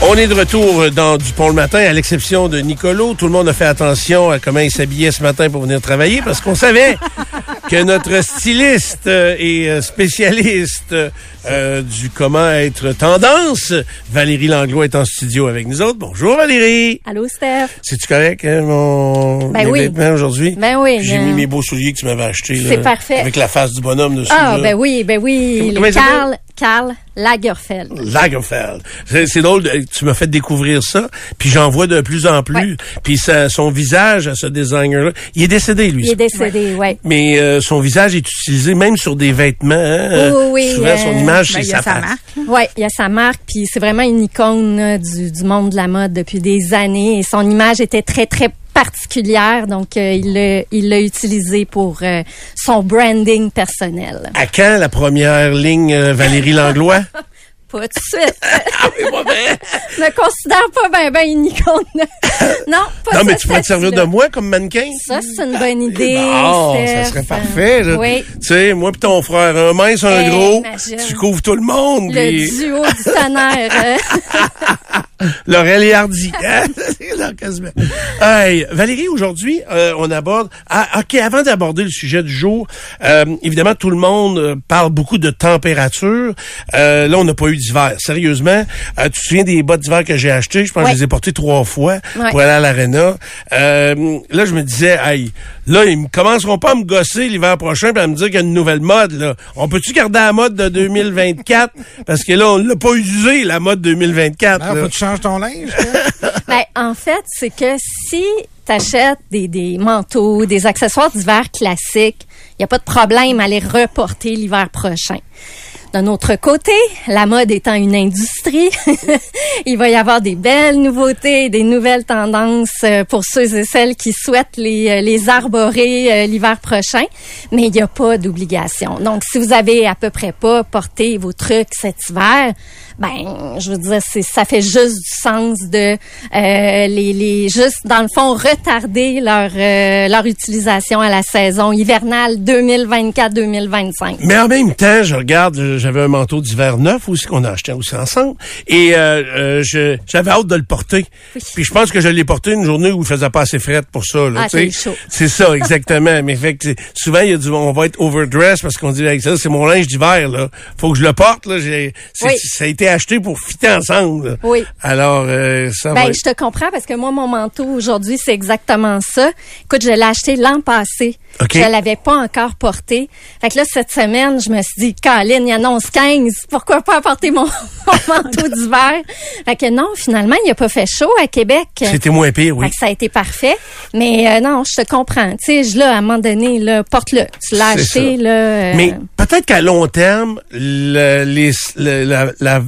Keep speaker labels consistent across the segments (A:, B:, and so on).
A: On est de retour dans du pont le matin, à l'exception de Nicolo. Tout le monde a fait attention à comment il s'habillait ce matin pour venir travailler parce qu'on savait que notre styliste euh, et euh, spécialiste euh, du comment être tendance, Valérie Langlois est en studio avec nous autres. Bonjour Valérie.
B: Allô Steph.
A: C'est-tu correct, hein, mon
B: Ben
A: mes
B: oui.
A: vêtements aujourd'hui?
B: Ben oui,
A: J'ai
B: ben-
A: mis mes beaux souliers que tu m'avais achetés.
B: C'est parfait.
A: Avec la face du bonhomme dessus.
B: Ah,
A: là.
B: ben oui, ben oui.
A: Comment
B: Le
A: il s'appelle?
B: Karl, Lagerfeld.
A: Lagerfeld. C'est drôle, de- tu m'as fait découvrir ça, puis j'en vois de plus en plus.
B: Ouais.
A: Puis ça- son visage à ce designer-là, il est décédé lui.
B: Il est décédé, ouais.
A: Mais euh, son visage est utilisé même sur des vêtements. hein.
B: Oui, oui, oui,
A: Souvent, son
B: euh,
A: image,
C: Ben,
A: c'est
C: il y a
A: sa
C: marque.
B: Ouais, il y a sa marque, puis c'est vraiment une icône euh, du, du monde de la mode depuis des années. Et son image était très, très particulière, donc euh, il l'a il l'a utilisé pour euh, son branding personnel.
A: À quand la première ligne euh, Valérie Langlois?
B: Pas tout de suite.
A: ah.
B: Je me considère pas ben ben une icône. non, pas
A: Non, mais tu pourrais te servir de moi comme mannequin?
B: Ça, c'est une bonne idée.
A: Oh, ça serait parfait. Là.
B: Oui.
A: Tu sais, moi pis ton frère, un mince, un
B: Eh,
A: gros,
B: imagine.
A: tu couvres tout le monde.
B: Le duo du tonnerre.
A: Laurel et Hardy. Hey, Valérie, aujourd'hui, euh, on aborde... Ah, OK, avant d'aborder le sujet du jour, euh, évidemment, tout le monde euh, parle beaucoup de température. Euh, là, on n'a pas eu d'hiver. Sérieusement, euh, tu te souviens des bottes d'hiver que j'ai achetées? Je pense que je les ai portées trois fois
B: Ouais.
A: pour aller à l'aréna. Euh, là, je me disais, hey, là, ils me commenceront pas à me gosser l'hiver prochain et à me dire qu'il y a une nouvelle mode. Là. On peut-tu garder la mode de 2024? Parce que là, on l'a pas usé, la mode 2024.
C: Ah,
A: là.
C: faut que tu changes ton linge.
B: Ben, en fait, c'est que si tu des, des manteaux, des accessoires d'hiver classiques, il n'y a pas de problème à les reporter l'hiver prochain. D'un autre côté, la mode étant une industrie, il va y avoir des belles nouveautés, des nouvelles tendances euh, pour ceux et celles qui souhaitent les, euh, les arborer euh, l'hiver prochain, mais il n'y a pas d'obligation. Donc, si vous avez à peu près pas porté vos trucs cet hiver, ben, je veux dire, c'est, ça fait juste du sens de euh, les, les, juste dans le fond retarder leur euh, leur utilisation à la saison hivernale 2024-2025.
A: Mais en même temps, je regarde, j'avais un manteau d'hiver neuf aussi qu'on a acheté aussi ensemble, et euh, euh, je- j'avais hâte de le porter.
B: Oui.
A: Puis je pense que je l'ai porté une journée où il faisait pas assez fret pour ça. Là,
B: Ah, c'est chaud.
A: C'est ça, exactement. Mais fait que souvent il y a du, on va être overdressed parce qu'on dit avec ça, c'est mon linge d'hiver là. Faut que je le porte là.
B: Oui.
A: ça a été acheté pour fitter ensemble. là.
B: Oui.
A: Alors euh, ça va.
B: Ben,
A: être-
B: je te comprends parce que moi, mon manteau aujourd'hui, c'est exactement ça. Écoute, je l'ai acheté l'an passé.
A: OK.
B: Je l'avais pas encore porté. Fait que là, cette semaine, je me suis dit, Caroline, il annonce 15. Pourquoi pas apporter mon, mon manteau d'hiver? Fait que non, finalement, il a pas fait chaud à Québec.
A: C'était moins pire, oui.
B: Fait que ça a été parfait. Mais euh, non, je te comprends. Tu sais, je là, à un moment donné, là, porte-le. Tu l'as
A: C'est
B: acheté,
A: ça.
B: là. euh,
A: Mais peut-être qu'à long terme, le, les, le- la, la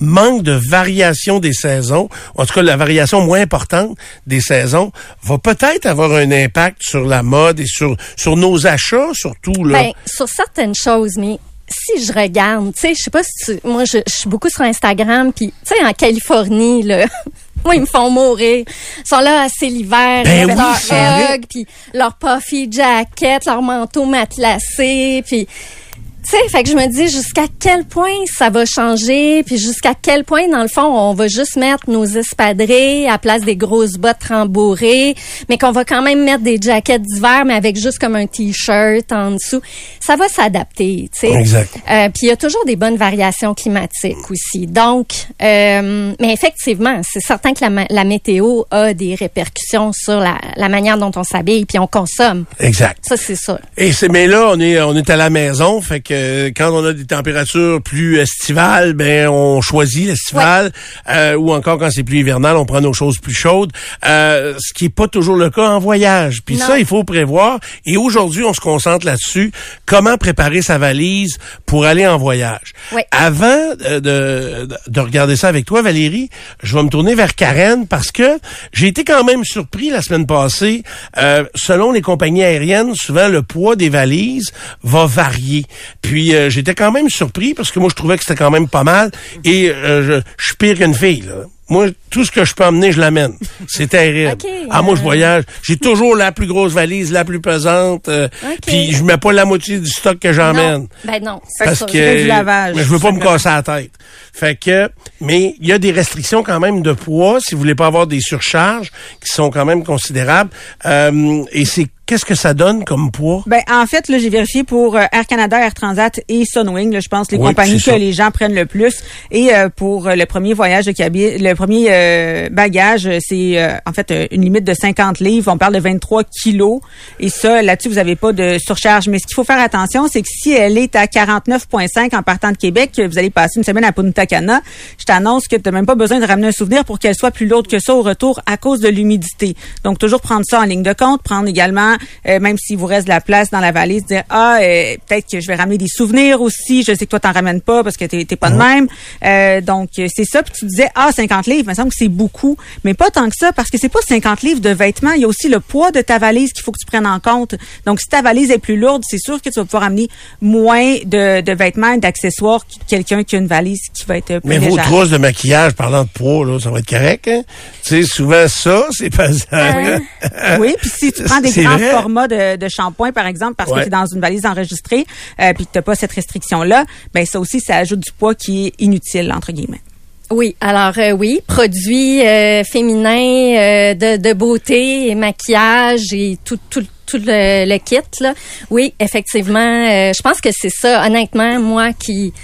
A: manque de variation des saisons, en tout cas la variation moins importante des saisons, va peut-être avoir un impact sur la mode et sur sur nos achats surtout là.
B: Ben, sur certaines choses, mais si je regarde, tu sais, je sais pas si tu, moi, je, je suis beaucoup sur Instagram, puis tu sais, en Californie, là. Moi, ils me font mourir. Ils sont là assez l'hiver,
A: Ben oui,
B: leur
A: c'est
B: hug, puis leur puffy jacket, leur manteau matelassé, puis tu sais, fait que je me dis jusqu'à quel point ça va changer, puis jusqu'à quel point, dans le fond, on va juste mettre nos espadrilles à place des grosses bottes rembourrées, mais qu'on va quand même mettre des jackets d'hiver, mais avec juste comme un t-shirt en dessous. Ça va s'adapter, tu sais.
A: Exact.
B: Euh, puis il y a toujours des bonnes variations climatiques aussi. Donc, euh, mais effectivement, c'est certain que la, la météo a des répercussions sur la, la manière dont on s'habille puis on consomme.
A: Exact.
B: Ça, c'est sûr.
A: Et c'est mais là on est on est à la maison, fait que quand on a des températures plus estivales, ben on choisit l'estival euh, ou encore quand c'est plus hivernal, on prend nos choses plus chaudes, euh, ce qui est pas toujours le cas en voyage. Puis ça il faut prévoir et aujourd'hui on se concentre là-dessus, comment préparer sa valise pour aller en voyage?
B: Oui.
A: Avant euh, de, de, de regarder ça avec toi Valérie, je vais me tourner vers Karen parce que j'ai été quand même surpris la semaine passée. Euh, selon les compagnies aériennes, souvent le poids des valises va varier. Puis euh, j'étais quand même surpris parce que moi je trouvais que c'était quand même pas mal et euh, je, je suis pire qu'une fille là. Moi, tout ce que je peux emmener, je l'amène. C'est terrible. Ah, moi, je
B: euh,
A: voyage. J'ai toujours la plus grosse valise, la plus pesante. euh. Puis je mets pas la moitié du stock que j'emmène.
B: Non. Ben non,
A: Parce que
D: fais du lavage.
A: mais je veux pas me casser la tête. Fait que, mais il y a des restrictions quand même de poids si vous voulez pas avoir des surcharges qui sont quand même considérables. Euh, et c'est qu'est-ce que ça donne comme poids?
D: Ben, en fait, là, j'ai vérifié pour euh, Air Canada, Air Transat et Sunwing, là, je pense, les
A: Oui,
D: compagnies que
A: ça.
D: les gens prennent le plus. Et euh, pour euh, le premier voyage de cabine, le premier euh, bagage, c'est euh, en fait euh, une limite de 50 livres. On parle de 23 kilos. Et ça, là-dessus, vous n'avez pas de surcharge. Mais ce qu'il faut faire attention, c'est que si elle est à 49,5 en partant de Québec, que vous allez passer une semaine à Punta Cana, je t'annonce que tu n'as même pas besoin de ramener un souvenir pour qu'elle soit plus lourde que ça au retour à cause de l'humidité. Donc, toujours prendre ça en ligne de compte, prendre également, euh, même s'il vous reste de la place dans la valise, dire, ah, euh, peut-être que je vais ramener des souvenirs aussi. Je sais que toi, t'en ramènes pas parce que t'es pas de même. Euh, donc, c'est ça. Puis tu disais, ah, 50 livres, il me semble que c'est beaucoup. Mais pas tant que ça parce que c'est pas 50 livres de vêtements. Il y a aussi le poids de ta valise qu'il faut que tu prennes en compte. Donc, si ta valise est plus lourde, c'est sûr que tu vas pouvoir amener moins de, de vêtements et d'accessoires que quelqu'un qui a une valise qui va être plus
A: Mais vos trousses de maquillage, parlant de poids, là, ça va être correct, hein? Tu sais, souvent ça, c'est pas
B: Hein?
D: Oui, puis si tu prends des grands
A: vrai.
D: formats de, de shampoing, par exemple, parce
A: Ouais.
D: que tu es dans une valise enregistrée, euh, puis que tu pas cette restriction-là, ben ça aussi, ça ajoute du poids qui est inutile, entre guillemets.
B: Oui, alors euh, oui, produits euh, féminins euh, de, beauté et maquillage et tout, tout, tout le, le kit là. Oui, effectivement, euh, je pense que c'est ça, honnêtement, moi qui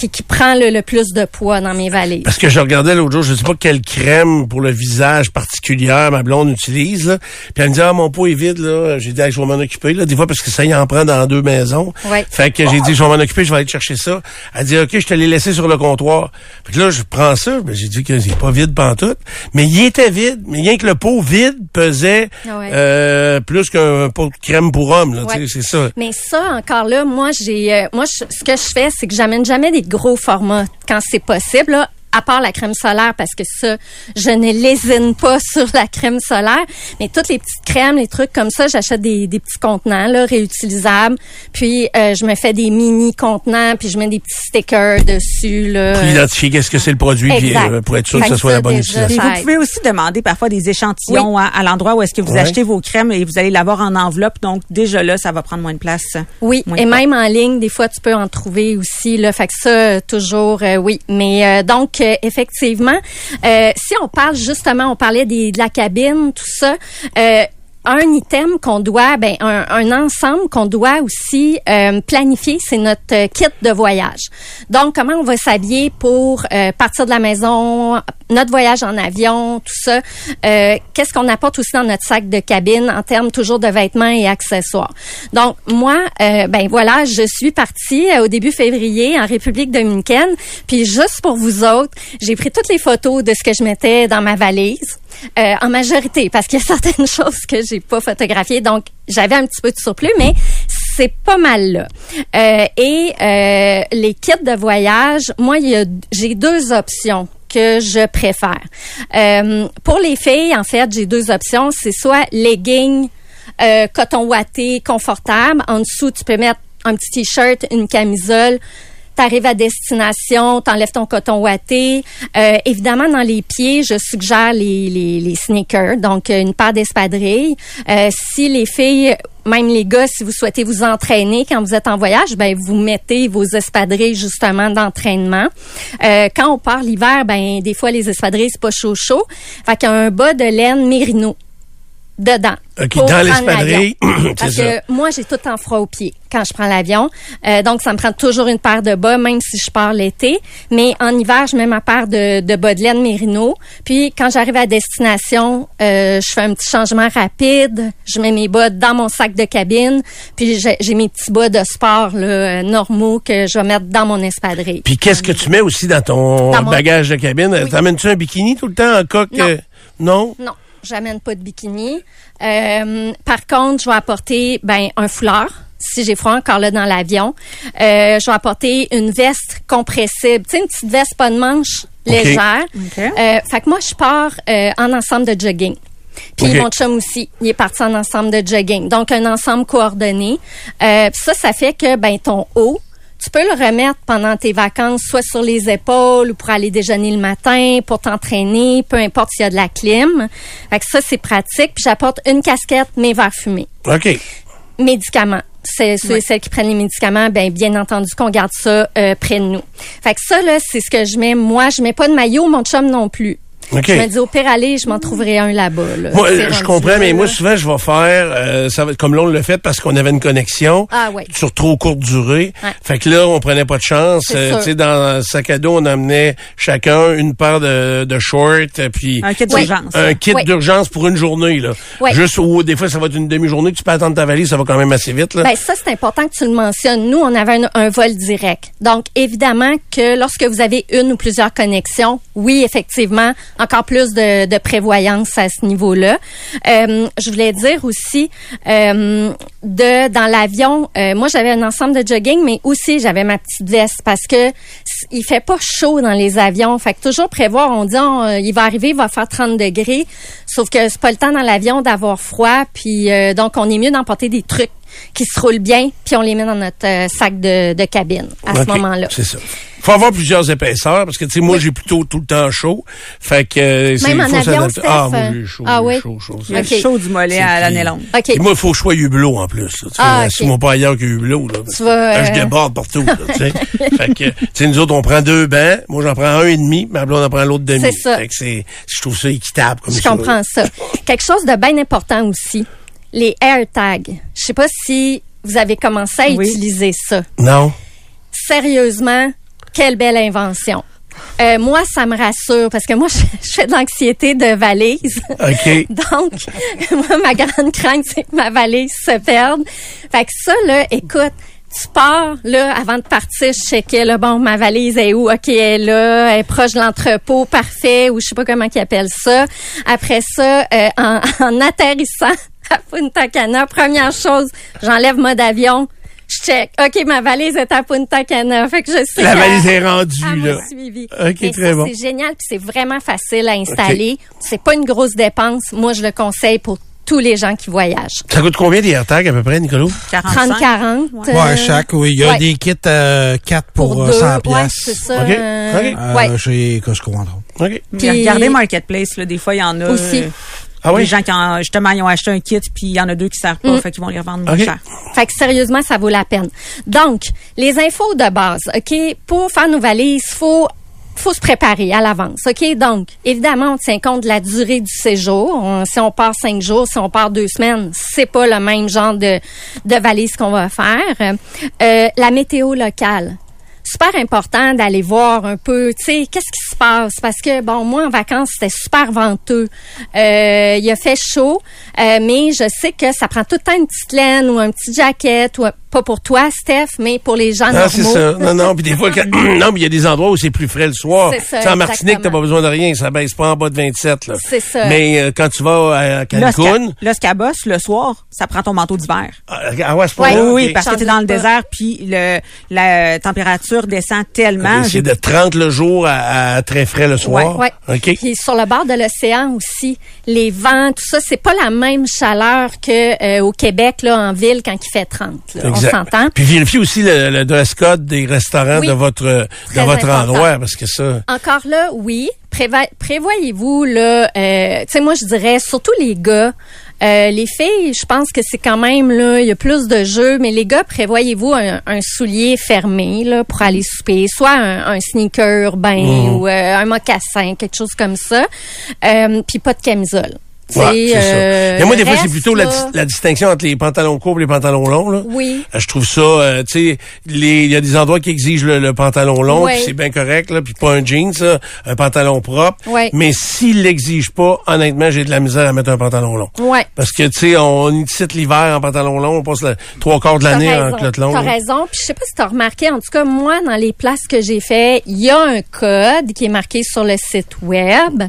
B: qui, qui prend le, le plus de poids dans mes valises.
A: Parce que je regardais l'autre jour, je sais pas quelle crème pour le visage particulière ma blonde utilise. Là. Puis elle me dit ah mon pot est vide là. J'ai dit Ah, je vais m'en occuper là. Des fois parce que ça y en prend dans deux maisons.
B: Ouais.
A: Fait que j'ai dit je vais m'en occuper, je vais aller chercher ça. Elle dit ok je te l'ai laissé sur le comptoir. Fait que là je prends ça. Ben, j'ai dit que c'est pas vide pantoute. Mais il était vide. Mais rien que le pot vide pesait
B: Ah ouais.
A: euh, plus qu'un pot de crème pour homme. Là,
B: Ouais.
A: C'est ça.
B: Mais ça, encore là, moi, j'ai, euh, moi, je- ce que je fais, c'est que j'amène jamais des gros formats quand c'est possible. À part la crème solaire, parce que ça, je ne lésine pas sur la crème solaire. Mais toutes les petites crèmes, les trucs comme ça, j'achète des, des petits contenants là, réutilisables. Puis euh, je me fais des mini contenants, puis je mets des petits stickers dessus. Là.
A: Pour identifier qu'est-ce que c'est le produit puis,
B: Exact.
A: euh, pour être sûr que ce soit la bonne utilisation.
D: Puis vous pouvez aussi demander parfois des échantillons à, à l'endroit où est-ce que vous
A: Ouais.
D: achetez vos crèmes et vous allez l'avoir en enveloppe. Donc déjà là, ça va prendre moins de place.
B: Oui, et même en ligne, des fois, tu peux en trouver aussi. Là, fait que ça, toujours, euh, oui. Mais euh, donc, euh, effectivement, euh, si on parle justement, on parlait de la cabine, tout ça. Un item qu'on doit, ben un, un ensemble qu'on doit aussi euh, planifier, c'est notre kit de voyage. Donc, comment on va s'habiller pour euh, partir de la maison, notre voyage en avion, tout ça. Euh, Qu'est-ce qu'on apporte aussi dans notre sac de cabine en termes toujours de vêtements et accessoires? Donc, moi, euh, ben voilà, je suis partie euh, au début février en République dominicaine. Puis juste pour vous autres, j'ai pris toutes les photos de ce que je mettais dans ma valise. Euh, en majorité, parce qu'il y a certaines choses que j'ai pas photographiées, donc j'avais un petit peu de surplus, mais c'est pas mal là. Euh, et euh, les kits de voyage, moi, j'ai deux options que je préfère. Euh, pour les filles, en fait, j'ai deux options. C'est soit leggings, euh, coton ouaté, confortable. En dessous, tu peux mettre un petit t-shirt, une camisole. T'arrives à destination, t'enlèves ton coton ouaté. Euh, évidemment, dans les pieds, je suggère les, les, les sneakers, donc euh, une paire d'espadrilles. Euh, si les filles, même les gars, si vous souhaitez vous entraîner quand vous êtes en voyage, ben vous mettez vos espadrilles justement d'entraînement. Euh, quand on part l'hiver, ben des fois les espadrilles c'est pas chaud chaud. Fait qu'un bas de laine mérino dedans.
A: OK, dans l'espadrille,
B: Parce
A: ça.
B: que moi, j'ai tout en froid aux pieds quand je prends l'avion. Euh, donc, ça me prend toujours une paire de bas, même si je pars l'été. Mais en hiver, je mets ma paire de, de bas de laine Mérino. Puis, quand j'arrive à destination, euh, je fais un petit changement rapide. Je mets mes bas dans mon sac de cabine. Puis, j'ai mes petits bas de sport là, euh, normaux que je vais mettre dans mon espadrille.
A: Puis qu'est-ce que tu mets aussi dans ton
B: Dans mon-
A: bagage de cabine?
B: Oui.
A: T'amènes-tu un bikini tout le temps en coque?
B: Non.
A: euh, non?
B: Non, j'amène pas de bikini. Euh, par contre, je vais apporter ben un foulard si j'ai froid encore là dans l'avion. Euh, je vais apporter une veste compressible, tu sais une petite veste pas de manche légère. Euh, fait que moi je pars euh, en ensemble de jogging. Puis mon chum aussi, il est parti en ensemble de jogging. Donc un ensemble coordonné. Euh, ça ça fait que ben ton haut tu peux le remettre pendant tes vacances, soit sur les épaules ou pour aller déjeuner le matin, pour t'entraîner, peu importe s'il y a de la clim. Fait que ça, c'est pratique. Puis j'apporte une casquette, mes verres fumés.
A: OK.
B: Médicaments. C'est ceux et celles qui prennent les médicaments, ben bien entendu qu'on garde ça euh, près de nous. Fait que ça là, c'est ce que je mets. Moi, je mets pas de maillot, mon chum non plus.
A: OK.
B: Je me dis au pire aller, je m'en trouverai un là-bas. Là.
A: Moi, je comprends,
B: là,
A: mais moi, souvent, je vais faire, euh, ça va, comme là, on l'a fait parce qu'on avait une connexion
B: Ah ouais.
A: sur trop courte durée.
B: Ouais.
A: Fait que là, on prenait pas de chance.
B: C'est
A: Euh,
B: sûr.
A: tu sais, dans le sac à dos, on amenait chacun une paire de, de shorts, euh, puis
D: Un kit d'urgence.
A: un kit d'urgence pour une journée. Là. Juste ou des fois, ça va être une demi-journée que tu peux attendre ta valise, ça va quand même assez vite. Là.
B: Ben ça, c'est important que tu le mentionnes. Nous, on avait un, un vol direct. Donc, évidemment que lorsque vous avez une ou plusieurs connexions, oui, effectivement, encore plus de, prévoyance à ce niveau-là. Euh, je voulais dire aussi, euh, de dans l'avion, euh, moi, j'avais un ensemble de jogging, mais aussi j'avais ma petite veste parce que il fait pas chaud dans les avions. Fait que toujours prévoir, on dit, on, euh, il va arriver, il va faire 30 degrés. Sauf que c'est pas le temps dans l'avion d'avoir froid. Puis donc, on est mieux d'emporter des trucs qui se roulent bien, puis on les met dans notre euh, sac de, de cabine à ce moment-là.
A: C'est ça. Faut avoir plusieurs épaisseurs parce que tu sais moi j'ai plutôt tout le temps chaud. Fait que euh, c'est-
B: Même en
A: faut
B: avion. Steph,
A: Ah moi
B: euh,
A: j'ai chaud,
B: ah oui?
A: chaud, chaud.
D: Le chaud du mollet à l'année longue.
B: OK.
A: Et moi, il faut que je sois hublot en plus. Là,
B: Ah, ok.
A: Assis-moi pas ailleurs que hublot. Là,
B: Tu vas,
A: je
B: euh,
A: déborde partout. Là, tu sais. fait que, tu sais, nous autres, on prend deux bancs. Moi, j'en prends un et demi. Ma blonde en prend l'autre demi.
B: C'est ça.
A: Fait que c'est, je trouve ça équitable comme
B: Je
A: ça.
B: comprends ça. Quelque chose de bien important aussi, les AirTags. Je sais pas si vous avez commencé à
D: Oui.
B: utiliser ça.
A: Non.
B: Sérieusement, quelle belle invention. Euh, moi, ça me rassure parce que moi, je, je fais de l'anxiété de valise.
A: OK.
B: Donc, moi, ma grande crainte, c'est que ma valise se perde. Fait que ça, là, écoute, tu pars, là, avant de partir, je checkais, là, bon, ma valise est où? OK, elle est là, elle est proche de l'entrepôt, parfait, ou je sais pas comment ils appellent ça. Après ça, euh, en, en atterrissant à Punta Cana, première chose, j'enlève mode avion, je check. OK, ma valise est à Punta Cana. Fait que je sais
A: La valise est rendue,
B: m'a
A: là.
B: suivi.
A: OK,
B: Mais
A: très
B: ça,
A: bon.
B: C'est génial, puis c'est vraiment facile à installer. C'est pas une grosse dépense. Moi, je le conseille pour tous les gens qui voyagent.
A: Ça coûte combien des AirTags à peu près, Nicolas?
D: 45.
B: 30-40.
C: Ouais,
B: euh,
C: chaque, oui. Il y a
B: ouais.
C: des kits euh, 4 pour,
B: pour
C: euh,
B: deux.
C: 100
B: ouais,
C: piastres.
B: c'est ça.
A: OK,
B: euh,
A: OK.
C: Euh,
B: ouais.
C: Chez Costco, entre autres.
A: OK.
D: Puis regardez Marketplace, là, des fois, il y en a.
B: Aussi.
A: Ah oui?
D: Des gens qui ont, justement, ils ont acheté un kit, puis il y en a deux qui servent pas,
B: Mm.
D: fait qu'ils vont les revendre moins cher.
B: Fait que sérieusement, ça vaut la peine. Donc, les infos de base, OK? Pour faire nos valises, faut faut se préparer à l'avance, OK? Donc, évidemment, on tient compte de la durée du séjour. On- si on part cinq jours, si on part deux semaines, c'est pas le même genre de, de valise qu'on va faire. Euh, la météo locale. Super important d'aller voir un peu, tu sais, qu'est-ce qui se passe? Parce que bon, moi en vacances c'était super venteux. Euh, il a fait chaud, euh, mais je sais que ça prend tout le temps une petite laine ou un petit jacket ou un- pas pour toi, Steph, mais pour les gens
A: Ah, c'est ça. Non, non, puis des fois, quand- non, mais il y a des endroits où c'est plus frais le soir.
B: C'est ça,
A: en Martinique, t'as pas besoin de rien, ça baisse pas en bas de 27, là.
B: C'est ça.
A: Mais euh, quand tu vas à Cancun,
D: Los Cabos, le soir, ça prend ton manteau d'hiver.
A: ah, ah ouais, c'est
B: Ouais.
A: pas là,
D: Oui, oui,
A: ok.
D: parce que t'es dans le
B: pas.
D: désert, puis le, la température descend tellement.
A: Ok, C'est de 30 le jour à, à très frais le soir.
B: Ouais.
A: OK.
B: Puis sur le bord de l'océan aussi, les vents, tout ça, c'est pas la même chaleur que euh, au Québec là en ville quand il fait 30. là. On s'entend.
A: Puis vérifiez aussi le, le dress code des restaurants
B: Oui.
A: de votre de
B: Très
A: votre
B: important.
A: endroit parce que ça
B: Encore là, oui. Préva- Prévoyez-vous là, euh, tu sais moi je dirais surtout les gars. Euh, les filles, je pense que c'est quand même là, il y a plus de jeux, mais les gars, prévoyez-vous un, un soulier fermé là pour aller souper, soit un, un sneaker urbain
A: Mhm.
B: ou euh, un mocassin, quelque chose comme ça, euh, puis pas de camisole.
A: Ouais, c'est ça.
B: euh,
A: Mais moi, des fois, c'est
B: reste,
A: plutôt la, distinction entre les pantalons courts et les pantalons longs. Là.
B: Oui.
A: Euh, Je trouve ça, euh, tu sais, il y a des endroits qui exigent le, le pantalon long,
B: Ouais.
A: puis c'est bien correct, là, puis pas un jean, ça, un pantalon propre.
B: Ouais.
A: Mais s'il l'exige pas, honnêtement, j'ai de la misère à mettre un pantalon long.
B: Ouais.
A: Parce que, tu sais, on incite l'hiver en pantalon long, on passe trois quarts de l'année en culotte longue.
B: T'as raison. Puis je sais pas si t'as remarqué, en tout cas, moi, dans les places que j'ai fait, il y a un code qui est marqué sur le site web.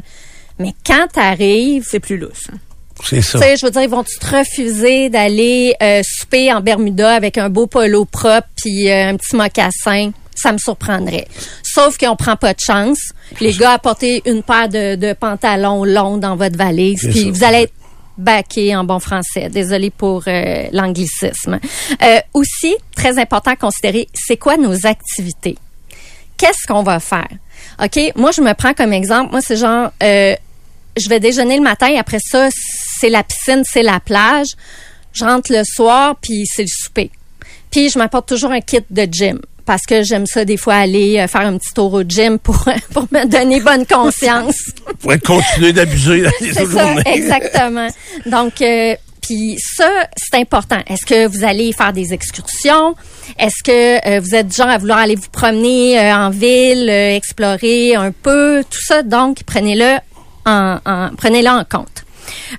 B: Mais quand t'arrives,
D: C'est plus lousse. hein.
A: C'est ça.
B: tu sais, je veux dire, ils vont-tu te refuser d'aller euh, souper en Bermuda avec un beau polo propre puis euh, un petit mocassin? Ça me surprendrait. Sauf qu'on prend pas de chance. Les gars, apportez une paire de, de pantalons longs dans votre valise. Puis vous allez être baquer en bon français. Désolée pour euh, l'anglicisme. Euh, aussi, très important à considérer, c'est quoi nos activités? Qu'est-ce qu'on va faire? OK, moi, je me prends comme exemple. Moi, c'est genre, euh, je vais déjeuner le matin, et après ça, c'est la piscine, c'est la plage. Je rentre le soir, puis c'est le souper. Puis, je m'apporte toujours un kit de gym parce que j'aime ça des fois aller euh, faire un petit tour au gym pour pour me donner bonne conscience.
A: pour continuer d'abuser les
B: C'est
A: autres
B: ça,
A: journées.
B: exactement. Donc euh, puis ça, c'est important. Est-ce que vous allez faire des excursions? Est-ce que euh, vous êtes du genre à vouloir aller vous promener euh, en ville, euh, explorer un peu, tout ça? Donc, prenez-le en, en- prenez-le en compte.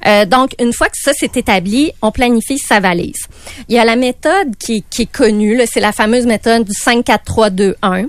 B: Euh, donc, une fois que ça c'est établi, on planifie sa valise. Il y a la méthode qui, qui est connue, c'est la fameuse méthode du 5, 4, 3, 2, 1.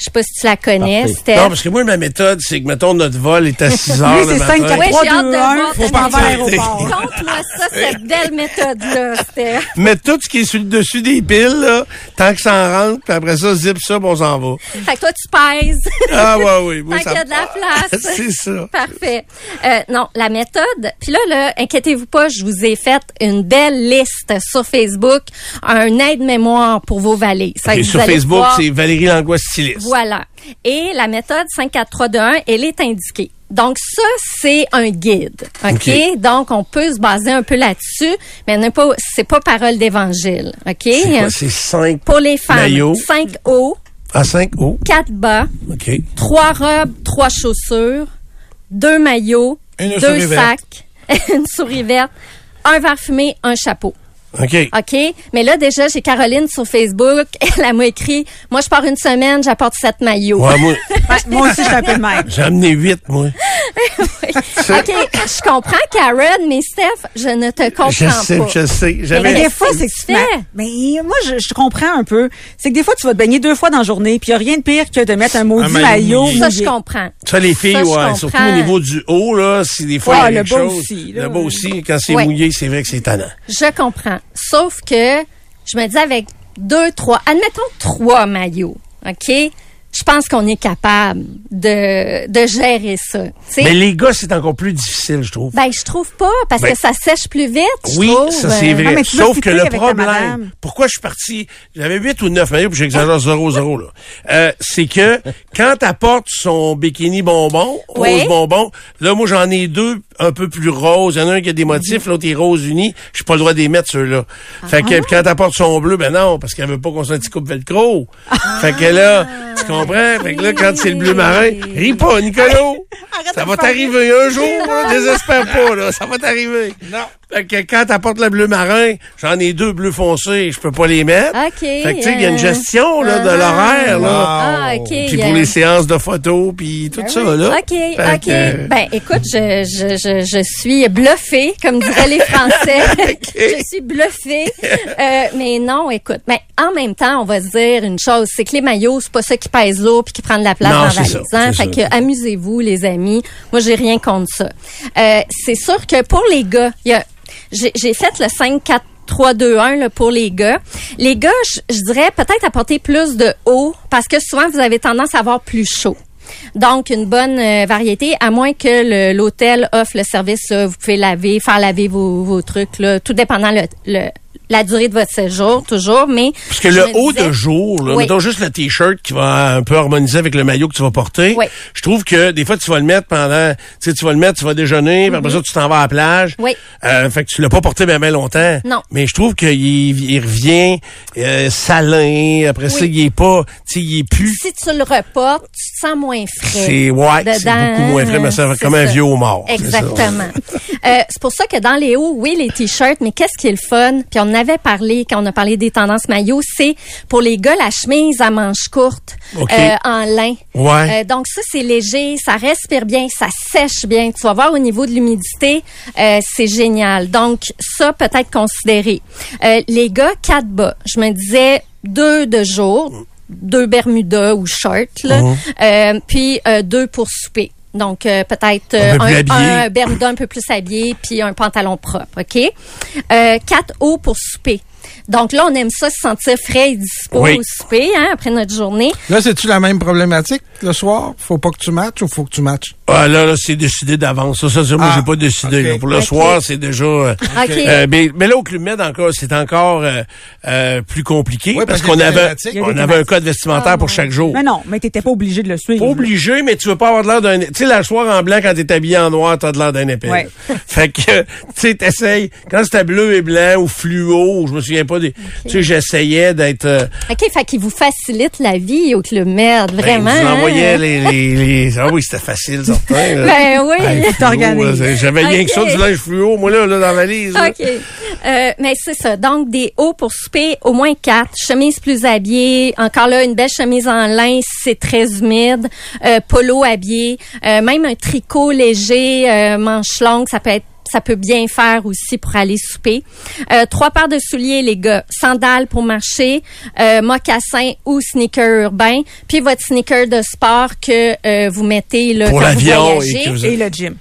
B: Je sais pas si tu la connais. Steph.
A: Non, parce que moi, ma méthode, c'est que, mettons, notre vol est à 6 heures
D: Lui,
A: le
D: c'est
A: matin.
D: 5, 4,
B: Oui,
D: 3,
B: j'ai hâte
D: 2,
B: de
D: 1.
B: voir
D: Faut pas.
B: Conte-moi ça, cette belle méthode-là, Steph.
A: Mettre tout ce qui est sur le dessus des piles, là, tant que ça en rentre, puis après ça, zip ça, puis on s'en va.
B: Fait que toi, tu pèses.
A: Ah, ouais, oui. oui
B: Tant qu'il y a de la place.
A: c'est ça.
B: Parfait. Euh, non, la méthode. Puis là, là, inquiétez-vous pas, je vous ai fait une belle liste sur Facebook, un aide-mémoire pour vos valises.
A: Et sur Facebook, c'est Valérie Langlois styliste.
B: Voilà. Et la méthode 5, 4, 3, 2, 1, elle est indiquée. Donc ça, c'est un guide. OK? Donc, on peut se baser un peu là-dessus, mais n'est pas, c'est pas parole d'évangile. OK?
A: C'est quoi? C'est 5
B: Pour les femmes,
A: Maillot.
B: 5 hauts,
A: à 5 hauts?
B: 4 bas,
A: OK.
B: trois robes, trois chaussures, deux maillots,
C: Une
B: deux sacs, une souris verte, un verre fumé, un chapeau.
A: OK.
B: OK? Mais là, déjà, j'ai Caroline sur Facebook. Elle m'a écrit, moi, je pars une semaine, j'apporte sept maillots.
A: Ouais, moi,
D: moi aussi, je suis un peu de même.
A: j'ai amené 8, moi.
B: OK, je comprends, Karen, mais Steph, je ne te comprends
A: Je sais,
B: pas.
A: je sais.
D: Mais
A: J'avais.
D: des fois, c'est que
B: tu
D: tu
B: fais?
D: Mais moi, je, je comprends un peu. C'est que des fois, tu vas te baigner deux fois dans la journée, puis il n'y a rien de pire que de mettre un maudit
C: Un maillot.
B: Ça, je comprends.
A: Ça, les filles,
B: Ça, je
A: ouais. Surtout au niveau du haut, là, si des fois,
D: Ouais,
A: il y a
D: le
A: quelque
D: bas
A: chose.
D: aussi, là.
A: Le bas aussi, quand c'est
B: Ouais.
A: mouillé, c'est vrai que c'est tannant.
B: Je comprends. Sauf que je me dis avec deux, trois, admettons trois maillots, OK? Je pense qu'on est capable de, de gérer ça. tu sais.
A: Mais les gars, c'est encore plus difficile, je trouve.
B: Ben, je trouve pas, parce
A: Ben,
B: que ça sèche plus vite.
A: Oui,
B: trouve.
A: ça c'est vrai.
D: Ah,
A: Sauf que le problème, pourquoi je suis parti, j'avais 8 ou 9 maillots, puis j'exagère 0-0 là. Euh, c'est que quand t'apportes son bikini bonbon,
B: Oui.
A: rose bonbon, là moi j'en ai deux un peu plus roses. Il y en a un qui a des motifs, l'autre est rose uni. J'ai pas le droit d'y mettre ceux-là. Fait
B: Ah.
A: que puis quand t'apportes son bleu, ben non, parce qu'elle veut pas qu'on soit un petit coupe velcro. fait que là, tu comprends? Fait que là, quand c'est le bleu marin, ris pas, Nicolo! Ça va t'arriver un jour, là, désespère pas, là. Ça va t'arriver. Non. Fait que quand t'apportes le bleu marin, j'en ai deux bleus foncés, je peux pas les mettre.
B: OK.
A: Fait que tu sais, il y a une
B: euh,
A: gestion, là, de
B: ah.
A: l'horaire, là.
B: Ah, OK.
A: Puis pour
B: a-
A: les séances de photos, puis tout ça, là.
B: OK,
A: Fait
B: OK.
A: que-
B: Ben, écoute, je, je, je, je suis bluffée, comme diraient les Français. je suis bluffée. Euh, mais non, écoute. Mais en même temps, on va se dire une chose, c'est que les maillots, c'est pas ça qui pèse lourd puis qui prend de la place
A: Non,
B: dans la
A: c'est
B: valise.
A: ça,
B: hein.
A: c'est
B: Fait
A: ça.
B: que amusez-vous, les amis. Moi, j'ai rien contre ça. Euh, c'est sûr que pour les gars, j'ai, fait le 5 4 3, 2, 1 là, pour les gars. Les gars, je, dirais peut-être apporter plus de haut parce que souvent, vous avez tendance à avoir plus chaud. Donc, une bonne euh, variété, à moins que l'hôtel offre le service, là, vous pouvez laver, faire laver vos, trucs, tout dépendant le, le- la durée de votre séjour, toujours, mais...
A: Parce que le haut
B: disais-
A: de jour, là,
B: Oui.
A: mettons juste le t-shirt qui va un peu harmoniser avec le maillot que tu vas porter.
B: Oui.
A: Je trouve que des fois tu vas le mettre pendant, tu sais, tu vas le mettre, tu vas déjeuner, puis après ça tu t'en vas à la plage.
B: Oui.
A: Euh, fait que tu l'as pas porté bien, bien longtemps.
B: Non.
A: Mais je trouve qu'il il revient euh, salin. Après ça,
B: Oui.
A: il est pas, tu sais, il est plus.
B: Si tu le reportes, tu te sens moins frais.
A: C'est ouais, c'est beaucoup moins frais, mais ça
B: c'est
A: comme un
B: ça.
A: vieux homard. c'est ça.
B: Exactement. Euh, c'est pour ça que dans les hauts, oui, les t-shirts, mais qu'est-ce qui est le fun? Puis on en avait parlé quand on a parlé des tendances maillots, c'est pour les gars la chemise à manches courtes euh, en lin.
A: Ouais.
B: Euh, donc ça, c'est léger, ça respire bien, ça sèche bien. Tu vas voir au niveau de l'humidité, euh, c'est génial. Donc ça, peut-être considéré. Euh, les gars, quatre bas. Je me disais deux de jour, deux bermudas ou shorts, là,
A: Mhm.
B: euh, puis euh, deux pour souper. Donc euh, peut-être euh,
A: Un
B: un, un bermuda un peu plus habillé puis un pantalon propre, ok? Euh, quatre hauts pour souper. Donc là, on aime ça se sentir frais et dispo
A: Oui.
B: au souper, hein, après notre journée.
C: Là, c'est-tu la même problématique le soir? Faut pas que tu matches ou faut que tu matches?
A: Ah, là, là c'est décidé d'avance. Ça, ça, ça, moi,
C: Ah,
A: j'ai pas décidé. là. Pour le soir, c'est déjà... euh,
B: OK.
A: euh, mais, mais là, au Club Med, encore, c'est encore euh, euh, plus compliqué
C: Oui,
A: parce
C: parce
A: qu'on avait, on avait un code vestimentaire pour chaque jour.
D: Mais non, mais t'étais pas obligé de le suivre.
A: Pas obligé, mais tu veux pas avoir de l'air d'un... Tu sais, la soir en blanc, quand t'es habillé en noir, t'as de l'air d'un épée.
D: Ouais.
A: fait que, tu sais, t'essayes... Quand c'était bleu et blanc ou fluo, je me souviens pas des... Tu sais, j'essayais d'être... euh,
B: OK, fait qu'il vous facilite la vie au Club Med,
A: ben,
B: vraiment.
A: envoyais
B: hein?
A: les, les, les- Ah oui, c'était facile, certain. là.
B: Ben oui.
A: Hey,
D: t'organises.
A: J'avais rien que ça, du linge fluo, moi, là, là dans la valise.
B: OK. Euh, mais c'est ça. Donc, des hauts pour souper, au moins quatre. Chemise plus habillée. Encore là, une belle chemise en lin c'est très humide. Euh, polo habillé. Euh, même un tricot léger, euh, manche longue, ça peut être ça peut bien faire aussi pour aller souper. Euh, trois paires de souliers, les gars. Sandales pour marcher, euh, mocassins ou sneakers urbains. Puis votre sneaker de sport que euh, vous mettez là,
A: Pour l'avion et vous-
D: Et le gym.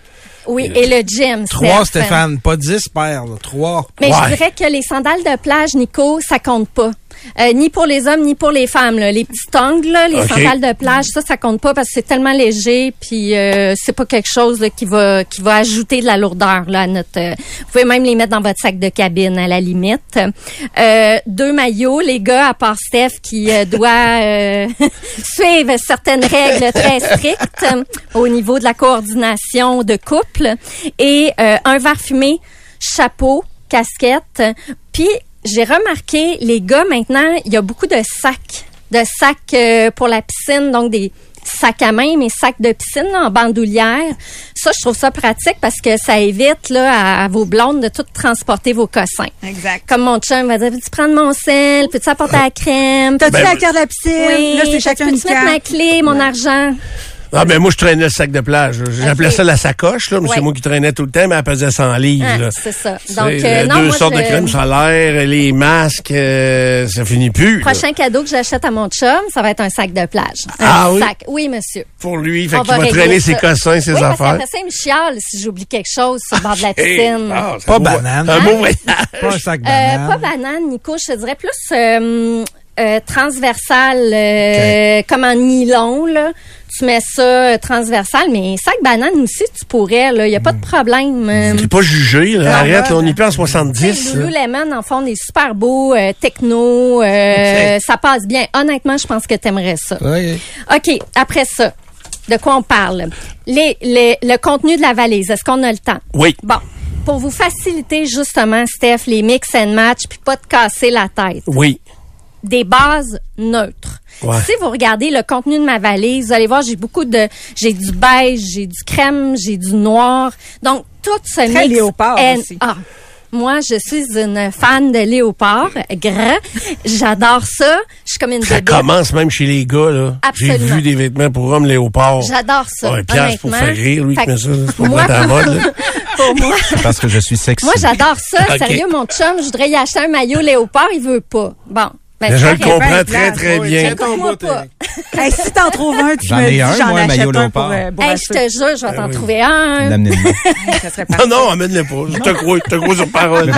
B: Oui, et le gym.
C: Trois. Stéphane. Pas dix paires. Trois.
B: Mais
A: Ouais.
B: je dirais que les sandales de plage, Nico, ça compte pas. Euh, ni pour les hommes, ni pour les femmes. là. Les petits ongles, là, les sandales de plage, ça, ça compte pas parce que c'est tellement léger, puis euh, c'est pas quelque chose là, qui va qui va ajouter de la lourdeur là, à notre. euh, vous pouvez même les mettre dans votre sac de cabine à la limite. Euh, deux maillots, les gars, à part Steph qui euh, doit euh, suivre certaines règles très strictes au niveau de la coordination de couple, et euh, un verre fumé, chapeau, casquette, puis j'ai remarqué, les gars, maintenant, il y a beaucoup de sacs. De sacs euh, pour la piscine, donc des sacs à main, mais sacs de piscine là, en bandoulière. Ça, je trouve ça pratique parce que ça évite là, à, à vos blondes de tout transporter vos cossins.
D: Exact.
B: Comme mon chum va dire, peux-tu prendre mon sel? Peux-tu apporter la crème?
D: T'as-tu
A: Ben,
D: la carte de la piscine?
B: Oui,
D: Là, c'est chacun
B: peux-tu mettre ma clé, mon argent?
A: Ah, ben, moi, je traînais le sac de plage. J'appelais ça la sacoche, là, mais c'est moi qui traînais tout le temps, mais elle pesait 100 livres,
B: Ah,
A: là.
B: c'est ça. Donc,
A: euh,
B: euh, non,
A: deux
B: moi,
A: sortes
B: je-
A: de crème solaire, les masques, euh, ça finit plus. là.
B: Prochain cadeau que j'achète à mon chum, ça va être un sac de plage. Un
A: Ah oui?
B: sac. Oui, monsieur.
A: Pour lui, fait
B: On
A: qu'il va traîner
B: ça.
A: ses cossins, ses
B: oui, parce
A: affaires.
B: qu'après ça, il me chiale si j'oublie quelque chose sur le bord de la piscine.
A: ah, c'est
C: Pas banane.
A: Un beau voyage.
C: Pas un sac
B: Euh,
C: banane.
B: pas banane, Nico, je te dirais plus euh, transversal, euh, comme en nylon, là. Tu mets ça euh, transversal, mais sac banane aussi, tu pourrais, là. Il n'y a pas de problème. euh.
A: T'es pas jugé, là.
B: Non,
A: Arrête,
B: ouais.
A: là, on y peut en
B: Tu sais,
A: 70. là.
B: Lululemon en font des super beaux euh, techno. Ça passe bien. Honnêtement, je pense que t'aimerais ça.
C: Oui.
B: OK, après ça, de quoi on parle? Les, les- le contenu de la valise, est-ce qu'on a le temps?
A: Oui.
B: Bon, pour vous faciliter justement, Steph, les mix and match, puis pas de casser la tête,
A: Oui.
B: Des bases neutres.
A: Ouais.
B: Si vous regardez le contenu de ma valise, vous allez voir, j'ai beaucoup de... J'ai du beige, j'ai du crème, j'ai du noir. Donc, tout ce
D: Très
B: mix...
D: léopard
B: and-
D: aussi.
B: Ah, moi, je suis une fan de léopard, grand. J'adore ça. Je suis comme une
A: Ça
B: bébête.
A: commence même chez les gars, là. J'ai
B: Absolument.
A: vu des vêtements pour hommes léopard.
B: J'adore ça.
A: Ouais, Pierre, c'est pour faire rire, lui,
B: Fait
A: qui met
B: que
A: ça. C'est pour
B: moi,
A: la mode, là.
B: pour moi,
E: Parce que je suis sexy.
B: moi j'adore ça.
A: Ok.
B: Sérieux, mon chum, je voudrais y acheter un maillot léopard, il veut pas. Bon. Ben,
A: je le comprends très,
D: place.
A: très
C: Oui,
A: bien.
D: Hey, si t'en trouves un, tu
E: J'en
D: me
E: ai
D: dis,
E: un,
D: j'en achète
E: maillot
D: un pour, euh, pour
B: Hey, je te jure, je vais t'en
A: oui.
B: trouver un.
A: Non, non, amène-le pas. Je te crois, je te crois sur parole.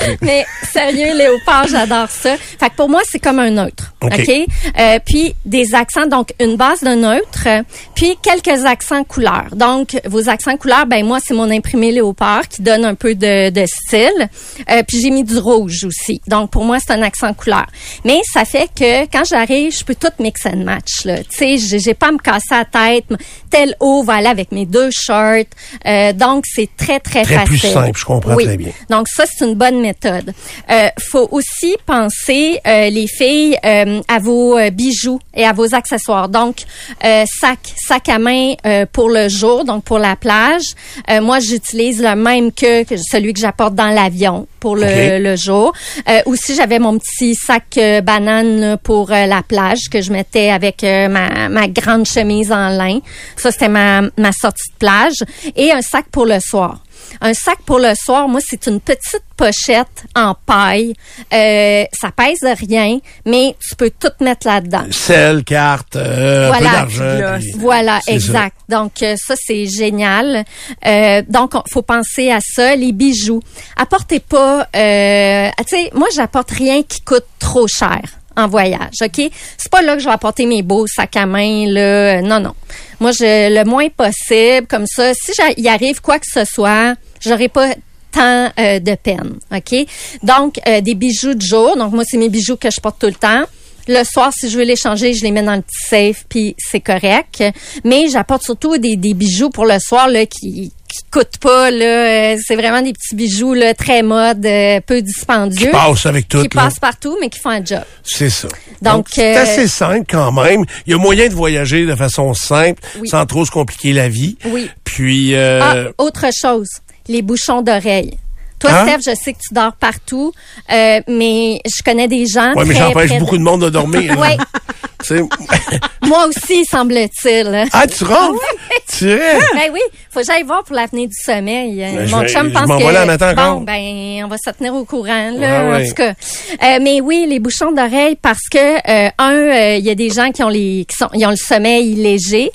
B: Mais sérieux, léopard, j'adore ça. Fait que pour moi, c'est comme un neutre.
A: OK.
B: OK? Euh, puis des accents, donc une base de neutre, puis quelques accents couleurs. Donc, vos accents couleurs, ben moi, c'est mon imprimé léopard qui donne un peu de, de style. Euh, puis j'ai mis du rouge aussi. Donc, pour moi, c'est un accent couleur. Mais ça fait que quand j'arrive, je peux tout mix and match. Là. Tu sais, j'ai pas à me casser la tête. Tel haut va aller avec mes deux shorts. Euh, donc, c'est très, très,
A: Très
B: facile.
A: plus simple, je comprends
B: Oui.
A: très bien.
B: Donc ça, c'est une bonne méthode. Euh, faut aussi penser, euh, les filles, euh, à vos euh, bijoux et à vos accessoires. Donc, euh, sac, sac à main euh, pour le jour, donc pour la plage. Euh, moi, j'utilise le même que, que celui que j'apporte dans l'avion pour le, le jour. Euh, aussi, j'avais mon petit sac banane pour la plage que je mettais avec ma, ma grande chemise en lin. Ça, c'était ma, ma sortie de plage. Et un sac pour le soir. Un sac pour le soir, moi, c'est une petite pochette en paille. Euh, ça pèse rien, mais tu peux tout mettre là-dedans.
A: Sel, carte, euh, un peu
B: Voilà.
A: d'argent.
B: Voilà, exact. Donc euh, ça c'est génial. Euh, donc on- faut penser à ça. Les bijoux. Apportez pas. Euh, tu sais, moi j'apporte rien qui coûte trop cher en voyage. Ok, c'est pas là que je vais apporter mes beaux sacs à main là. Non non. Moi je le moins possible comme ça. Si il arrive quoi que ce soit, j'aurai pas tant euh, de peine, OK? Donc, euh, des bijoux de jour. Donc, moi, c'est mes bijoux que je porte tout le temps. Le soir, si je veux les changer, je les mets dans le petit safe, puis c'est correct. Mais j'apporte surtout des, des bijoux pour le soir là, qui qui coûtent pas. là. Euh, C'est vraiment des petits bijoux là, très mode, euh, peu dispendieux.
A: Passe avec tout.
B: qui
A: là.
B: passent partout, mais qui font un job.
A: C'est ça.
B: Donc,
A: c'est
B: euh,
A: assez simple quand même. Il y a moyen de voyager de façon simple,
B: Oui.
A: sans trop se compliquer la vie.
B: Oui.
A: Puis, euh,
B: Ah, autre chose, les bouchons d'oreilles. Toi,
A: Hein?
B: Steph, je sais que tu dors partout, euh, mais je connais des gens.
A: ouais, mais j'empêche beaucoup de monde de dormir. là.
B: Moi aussi, semble-t-il.
A: ah, tu rentres? Tu es?
B: Ben oui, faut que j'aille voir pour l'apnée du sommeil.
A: Ben,
B: Mon
A: je-
B: chum
A: je
B: pense que
A: là
B: bon, ben on va se tenir au courant là.
A: Ah.
B: En tout cas, Euh, mais oui, les bouchons d'oreilles parce que euh, un, euh, il y a des gens qui ont les qui sont, ils ont le sommeil léger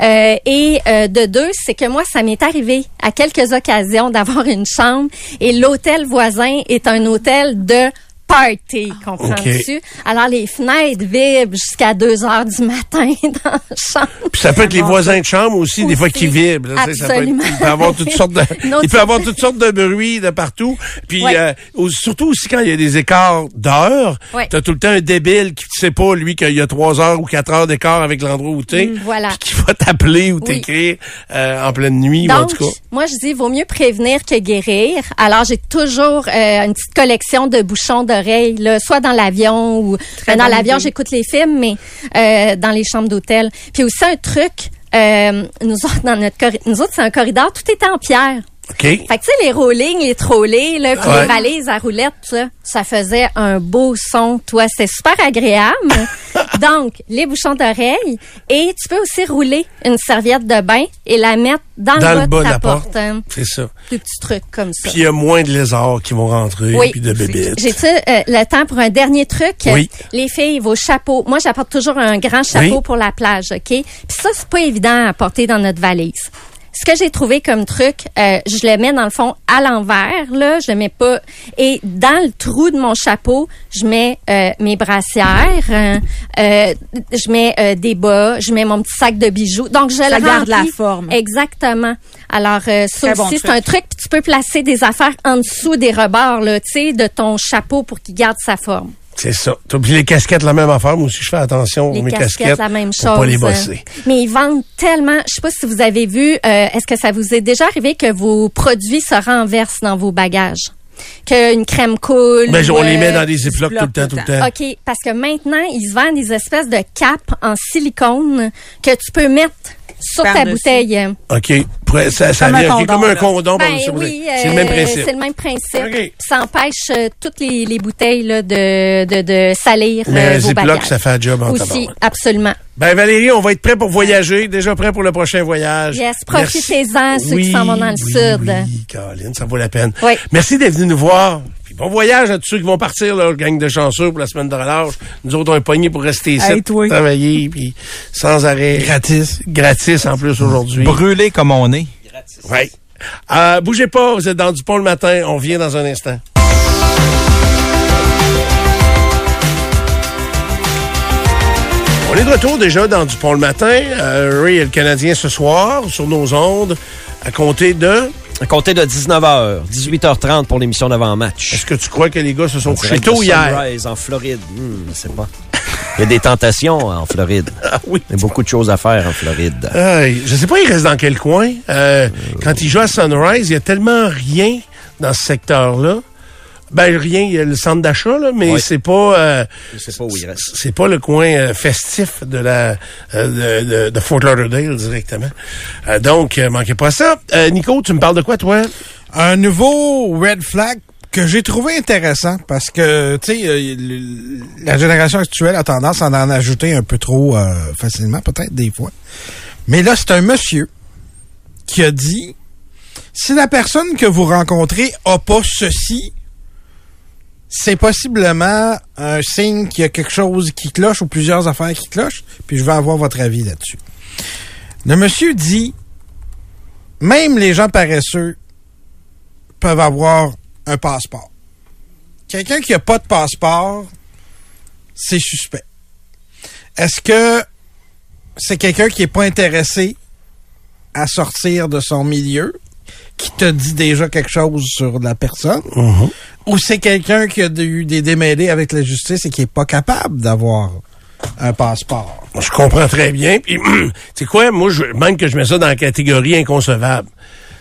B: Euh, et euh, de deux, c'est que moi ça m'est arrivé à quelques occasions d'avoir une chambre et l'hôtel voisin est un hôtel de party, comprends-tu? Alors les fenêtres vibrent jusqu'à 2 heures du matin dans la chambre.
A: Puis ça peut être les voisins de chambre aussi, des fois qui vibrent. là, tu sais, ça peut être-
B: Absolument.
A: il peut avoir toutes sortes de, il peut avoir toutes sortes de bruits de partout. Puis
B: Ouais.
A: euh, surtout aussi quand il y a des écarts d'heures,
B: Ouais.
A: t'as tout le temps un débile qui ne sait pas lui qu'il y a trois heures ou quatre heures d'écart avec l'endroit où t'es,
B: Mm, voilà.
A: puis qui va t'appeler ou
B: Oui.
A: t'écrire euh, en pleine nuit ou en tout cas.
B: moi, je dis, vaut mieux prévenir que guérir. Alors, j'ai toujours euh, une petite collection de bouchons là, soit dans l'avion ou ben, dans l'avion, j'écoute les films, mais euh, dans les chambres d'hôtel. Puis aussi un truc, euh, nous autres, dans notre nous autres, c'est un corridor, tout est en pierre.
A: OK?
B: Fait que tu sais, les rollings, les trolley, là, puis
A: Ouais.
B: les valises à roulettes, ça, faisait un beau son, toi. C'était super agréable. Donc, les bouchons d'oreilles. Et tu peux aussi rouler une serviette de bain et la mettre dans,
A: Dans
B: le bas de ta porte. hein.
A: C'est ça.
B: Des petits trucs comme ça.
A: Puis il y a moins de lézards qui vont rentrer,
B: Oui.
A: puis de bébites.
B: J'ai-tu euh, le temps pour un dernier truc?
A: Oui.
B: Les filles, vos chapeaux. Moi, j'apporte toujours un grand chapeau
A: Oui.
B: pour la plage, OK? Puis ça, c'est pas évident à porter dans notre valise. Ce que j'ai trouvé comme truc, euh, je le mets dans le fond à l'envers, là, je le mets pas. Et dans le trou de mon chapeau, je mets euh, mes brassières, euh, je mets euh, des bas, je mets mon petit sac de bijoux. Donc je
D: Ça
B: le
D: garde la forme.
B: Exactement. Alors euh, ça
D: bon
B: c'est un truc. Puis tu peux placer des affaires en dessous des rebords, là, tu sais, de ton chapeau pour qu'il garde sa forme.
A: C'est ça. Puis les casquettes, la même affaire. Moi aussi, je fais attention
B: Les
A: aux mes
B: casquettes,
A: casquettes.
B: la même
A: pour
B: chose.
A: pas les bosser.
B: Mais ils vendent tellement. Je sais pas si vous avez vu. euh, Est-ce que ça vous est déjà arrivé que vos produits se renversent dans vos bagages? Qu'une crème coule.
A: Ben, on les met dans des ziplocs tout le temps, tout le temps.
B: OK, parce que maintenant, ils vendent des espèces de capes en silicone que tu peux mettre sur ta bouteille.
A: OK. Ça, ça
D: Comme un condom,
A: comme un condom.
B: Ben oui,
A: c'est le même
B: euh,
A: principe.
B: C'est le même principe.
A: OK.
B: Puis Ça empêche euh, toutes les, les bouteilles là, de, de, de salir
A: Mais
B: euh,
A: un
B: vos
A: ziploc,
B: bagages.
A: ça fait un job en
B: Aussi, absolument.
A: Ben Valérie, on va être prêt pour voyager, déjà prêt pour le prochain voyage.
B: Yes,
A: Merci.
B: profitez-en, ceux qui s'en vont dans le
A: oui,
B: sud.
A: Oui, Caroline, ça vaut la peine.
B: Oui.
A: Merci d'être venu nous voir. Bon voyage à tous ceux qui vont partir, là, le gang de chanceux pour la semaine de relâche. Nous autres, on est pognés pour rester ici,
D: Hey, toi.
A: travailler, puis sans arrêt.
C: Gratis.
A: Gratis en plus aujourd'hui.
E: Brûlé comme on est.
A: Ouais. Euh, bougez pas, vous êtes dans du pont le matin. On vient dans un instant. On est de retour déjà dans du pont le matin. Euh, Ray et le Canadien ce soir sur nos ondes à compter de.
E: À compter de 19h, 18h30 pour l'émission d'avant-match.
A: Est-ce que tu crois que les gars se sont couchés tôt hier?
E: Sunrise en Floride. Hmm, je sais pas. Il y a des tentations en Floride.
A: Ah oui.
E: Il y a beaucoup de choses à faire en Floride.
A: Euh, je sais pas, il reste dans quel coin. Euh, quand il joue à Sunrise, il y a tellement rien dans ce secteur-là. Ben rien, il y a le centre d'achat, là, mais
E: Ouais.
A: c'est pas. euh,
E: sais pas où il reste.
A: c'est pas le coin euh, festif de la euh, de, de- de Fort Lauderdale directement. Euh, donc, euh, manquez pas ça. Euh, Nico, tu me parles de quoi, toi?
C: Un nouveau red flag que j'ai trouvé intéressant parce que, tu sais, euh, la génération actuelle a tendance à en ajouter un peu trop euh, facilement, peut-être des fois. Mais là, c'est un monsieur qui a dit Si la personne que vous rencontrez a pas ceci, c'est possiblement un signe qu'il y a quelque chose qui cloche ou plusieurs affaires qui clochent, puis je veux avoir votre avis là-dessus. Le monsieur dit, même les gens paresseux peuvent avoir un passeport. Quelqu'un qui n'a pas de passeport, c'est suspect. Est-ce que c'est quelqu'un qui n'est pas intéressé à sortir de son milieu, qui te dit déjà quelque chose sur la personne, ou c'est quelqu'un qui a eu des démêlés avec la justice et qui est pas capable d'avoir un passeport?
A: Je comprends très bien. Puis, tu sais quoi, moi, je, même que je mets ça dans la catégorie inconcevable.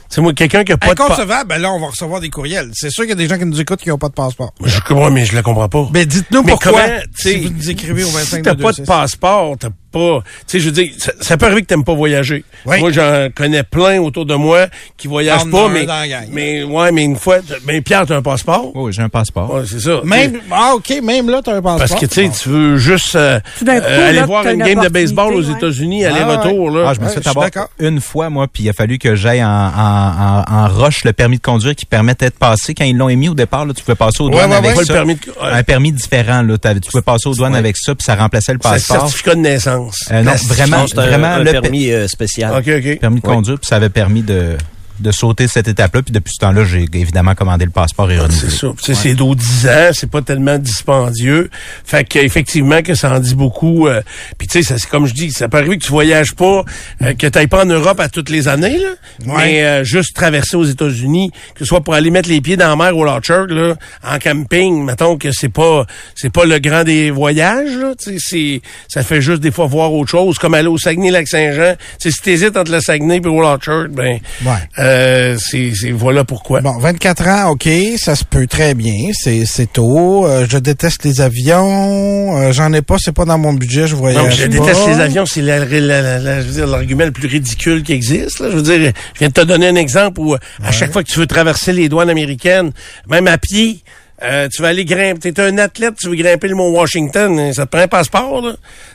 A: C'est moi, quelqu'un qui a pas de pa-
C: Inconcevable, ben là, on va recevoir des courriels. C'est sûr qu'il y a des gens qui nous écoutent qui n'ont pas de passeport.
A: Je comprends, mais je la comprends pas.
C: Ben, dites-nous
A: Mais
C: pourquoi,
A: comment, tu sais,
C: si vous nous écrivez au 25
A: Si t'as pas de passeport, t'as pas... Tu sais, je veux dire, ça, ça peut arriver que t'aimes pas voyager.
C: Oui.
A: Moi, j'en connais plein autour de moi qui voyagent
C: T'en as
A: pas, mais...
C: dans la gang.
A: Mais, ouais, mais une fois... t'as- Ben, Pierre, t'as un passeport?
F: Oh, j'ai un passeport.
A: Ouais, c'est ça.
C: Même, ah, OK, même là, tu as un passeport.
A: Parce que, tu sais, tu veux juste euh,
D: coup,
A: euh, aller
D: là,
A: voir
D: t'as
A: une
D: une
A: game de baseball aux. États-Unis,
C: Ah,
A: aller-retour, là.
F: Ah, je me suis fait une fois, moi, puis il a fallu que j'aille en, en, en, en roche le permis de conduire qui permettait de passer. Quand ils l'ont émis au départ, là, tu pouvais passer aux douanes
C: ouais,
F: avec
A: Pas
F: ça.
A: le permis de... ouais.
F: Un permis différent, là. Tu pouvais passer aux douanes
A: Ouais.
F: avec ça, puis ça remplaçait le passeport.
A: certificat de naissance.
F: Euh, non, vraiment,
E: Non, c'est un,
F: vraiment,
E: un
F: le
E: permis euh, spécial.
A: OK, OK.
F: permis de
E: Oui.
F: conduire, puis ça avait permis de, de sauter cette étape-là. Puis depuis ce temps-là, j'ai évidemment commandé le passeport et
A: C'est
F: renouvelé.
A: ça. Tu sais, C'est d'au 10 ans, c'est pas tellement dispendieux. Fait qu'effectivement que ça en dit beaucoup. euh, Puis tu sais, ça, c'est comme je dis, ça peut arriver que tu voyages pas, euh, que tu pas en Europe à toutes les années, là,
C: Ouais.
A: mais euh, juste traverser aux États-Unis, que ce soit pour aller mettre les pieds dans la mer au Larcher, là, en camping, mettons que c'est pas c'est pas le grand des voyages, là, tu sais, c'est ça fait juste des fois voir autre chose, comme aller au Saguenay-Lac-Saint-Jean. Tu sais, si t'hésites entre le Saguenay et au Larcher, ben
C: Ouais.
A: Euh, c'est c'est- voilà pourquoi.
C: Bon, 24 ans, OK, ça se peut très bien. C'est, c'est tôt. Euh, je déteste les avions. Euh, j'en ai pas, c'est pas dans mon budget, je voyage
A: Non, je
C: pas.
A: déteste les avions, c'est la- la- la- la- je veux dire, l'argument le plus ridicule qui existe. là. Je veux dire, je viens de te donner un exemple où à chaque fois que tu veux traverser les douanes américaines, même à pied, euh, tu vas aller grimper. T'es un athlète, tu veux grimper le mont Washington, hein, ça te prend un passeport. Là.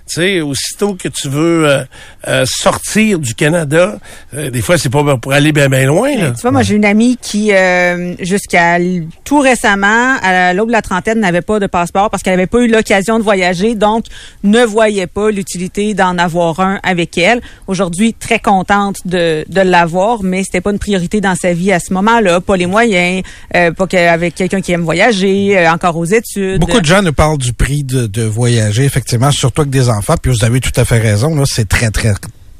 A: Tu sais, aussitôt que tu veux euh, euh, sortir du Canada, euh, des fois c'est pas pour aller bien bien loin. Là.
D: Tu vois, moi, j'ai une amie qui, euh, jusqu'à tout récemment, à l'aube de la trentaine, n'avait pas de passeport parce qu'elle n'avait pas eu l'occasion de voyager, donc ne voyait pas l'utilité d'en avoir un avec elle. Aujourd'hui, très contente de, de l'avoir, mais c'était pas une priorité dans sa vie à ce moment-là. Pas les moyens, euh, pas qu'avec quelqu'un qui aime voyager, euh, encore aux études.
C: Beaucoup de gens nous parlent du prix de, de voyager, effectivement, surtout avec des enfants. Puis vous avez tout à fait raison, là, c'est très, très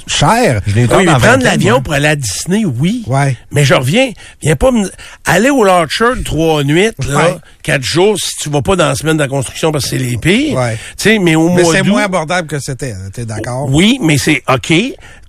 C: cher.
F: Je
A: Oui, prendre l'avion
F: moi.
A: pour aller à Disney, oui.
C: Ouais.
A: Mais je reviens, viens pas me... aller au Larcher trois nuits, là,
C: Ouais.
A: quatre jours, si tu vas pas dans la semaine de la construction parce que c'est les pires.
C: Ouais.
A: Tu sais, mais au
C: Mais
A: mois
C: c'est moins abordable que c'était, t'es d'accord?
A: Oui, mais c'est OK.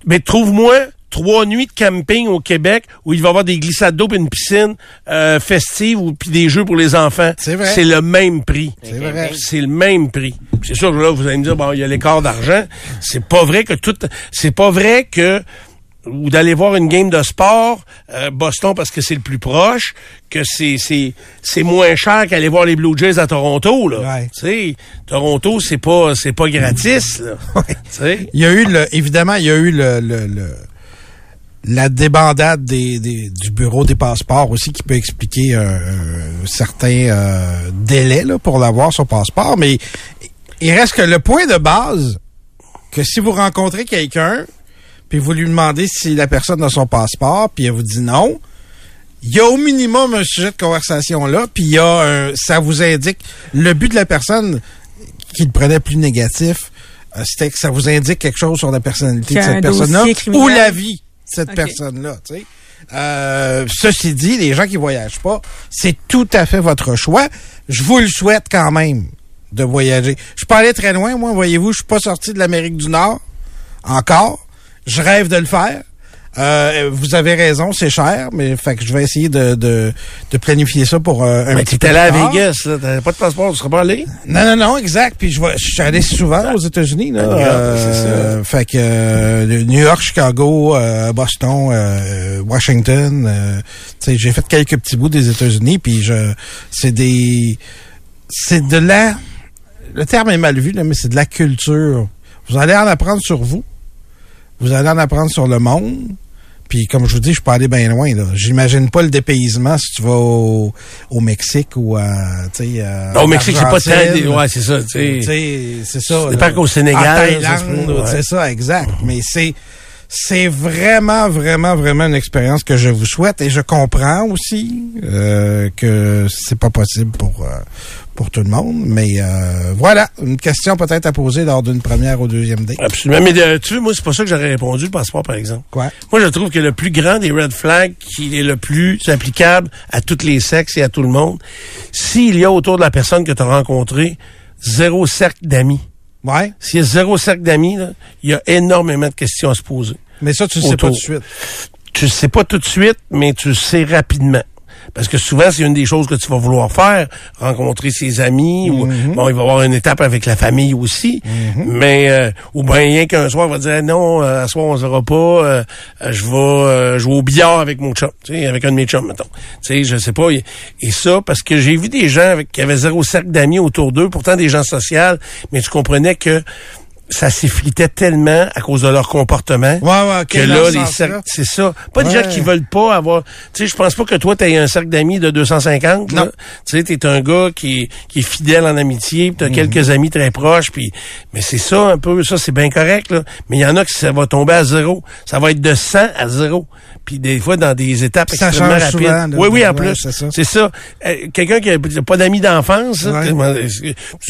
A: Mais trouve-moi trois nuits de camping au Québec où il va y avoir des glissades d'eau et une piscine euh, festive ou puis des jeux pour les enfants.
C: C'est vrai.
A: C'est le même prix.
C: C'est vrai.
A: C'est le même prix. C'est sûr que là, vous allez me dire, bon, il y a l'écart d'argent. C'est pas vrai que tout... C'est pas vrai que ou d'aller voir une game de sport, euh, Boston parce que c'est le plus proche, que c'est c'est c'est moins cher qu'aller voir les Blue Jays à Toronto là.
C: Ouais.
A: Tu sais, Toronto c'est pas c'est pas gratis là. Tu sais?
C: Il y a eu le, évidemment, il y a eu le, le, le- la débandade des, des- du bureau des passeports aussi qui peut expliquer un, un certain euh, délai là, pour l'avoir son passeport. Mais il reste que le point de base que si vous rencontrez quelqu'un puis vous lui demandez si la personne a son passeport puis elle vous dit non, il y a au minimum un sujet de conversation là, puis il y a un, ça vous indique le but de la personne qui le prenait plus négatif, euh, c'était que ça vous indique quelque chose sur la personnalité de cette personne-là ou la vie cette personne-là. tu sais. Euh, ceci dit, les gens qui voyagent pas, c'est tout à fait votre choix. Je vous le souhaite quand même de voyager. Je suis pas allé très loin, moi, voyez-vous, je suis pas sorti de l'Amérique du Nord encore. Je rêve de le faire. Euh, vous avez raison, c'est cher, mais fait que je vais essayer de, de, de planifier ça pour euh, un
A: Mais
C: petit peu
A: allé à. Vegas, là, t'avais pas de passeport, tu serais pas allé?
C: Non, non, non, exact. Puis je, vais- je suis allé souvent aux États-Unis. Là,
A: Ah,
C: Euh, Fait que euh, New York, Chicago, euh, Boston, euh, Washington. euh, tu sais, j'ai fait quelques petits bouts des États-Unis. Puis je, c'est des, c'est de la, le terme est mal vu là, mais c'est de la culture. Vous allez en apprendre sur vous. Vous allez en apprendre sur le monde. Puis comme je vous dis, je pas allé bien loin. là. J'imagine pas le dépaysement si tu vas au, au Mexique ou à, euh,
A: au Mexique, c'est pas tant... Ouais, c'est ça,
C: c'est ça.
A: C'est pas qu'au Sénégal,
C: En Thaïlande,
A: ouais.
C: c'est ça, exact. Mais c'est c'est vraiment, vraiment, vraiment une expérience que je vous souhaite et je comprends aussi euh, que c'est pas possible pour euh, pour tout le monde. Mais euh, voilà, une question peut-être à poser lors d'une première ou deuxième date.
A: Absolument. Mais euh, tu veux, moi, c'est pas ça que j'aurais répondu, le passeport, par exemple.
C: Quoi?
A: Moi, je trouve que le plus grand des red flags, qui est le plus applicable à tous les sexes et à tout le monde, s'il y a autour de la personne que tu as rencontrée zéro cercle d'amis.
C: Ouais.
A: S'il y a zéro cercle d'amis, il y a énormément de questions à se poser.
C: Mais ça, tu le sais pas
A: Autour.
C: tout de suite.
A: Tu le sais pas tout de suite, mais tu le sais rapidement. Parce que souvent, c'est une des choses que tu vas vouloir faire, rencontrer ses amis, ou bon, il va y avoir une étape avec la famille aussi, mais euh, ou bien rien qu'un soir, il va dire non, euh, à soir on se verra pas, euh, je vais euh, jouer au billard avec mon chum, tu sais, avec un de mes chums, mettons. Tu sais, je sais pas. Et, et ça, parce que j'ai vu des gens avec, qui avaient zéro cercle d'amis autour d'eux, pourtant des gens sociaux, mais tu comprenais que ça s'effritait tellement à cause de leur comportement
C: Ouais, ouais, ok,
A: que là, les cercles, c'est ça. Pas des gens qui veulent pas avoir. Tu sais, je pense pas que toi, t'aies un cercle d'amis de 250. là.
C: Non.
A: Tu sais, t'es un gars qui est, qui est fidèle en amitié, puis t'as
C: Mhm.
A: quelques amis très proches, puis mais c'est ça un peu, ça c'est bien correct là. Mais il y en a qui ça va tomber à zéro. Ça va être de 100 à zéro. Puis des fois dans des étapes
C: Ça
A: extrêmement
C: change
A: rapides.
C: souvent,
A: oui, oui, en
C: Ouais,
A: plus.
C: c'est ça.
A: Euh, Quelqu'un qui a pas d'amis d'enfance,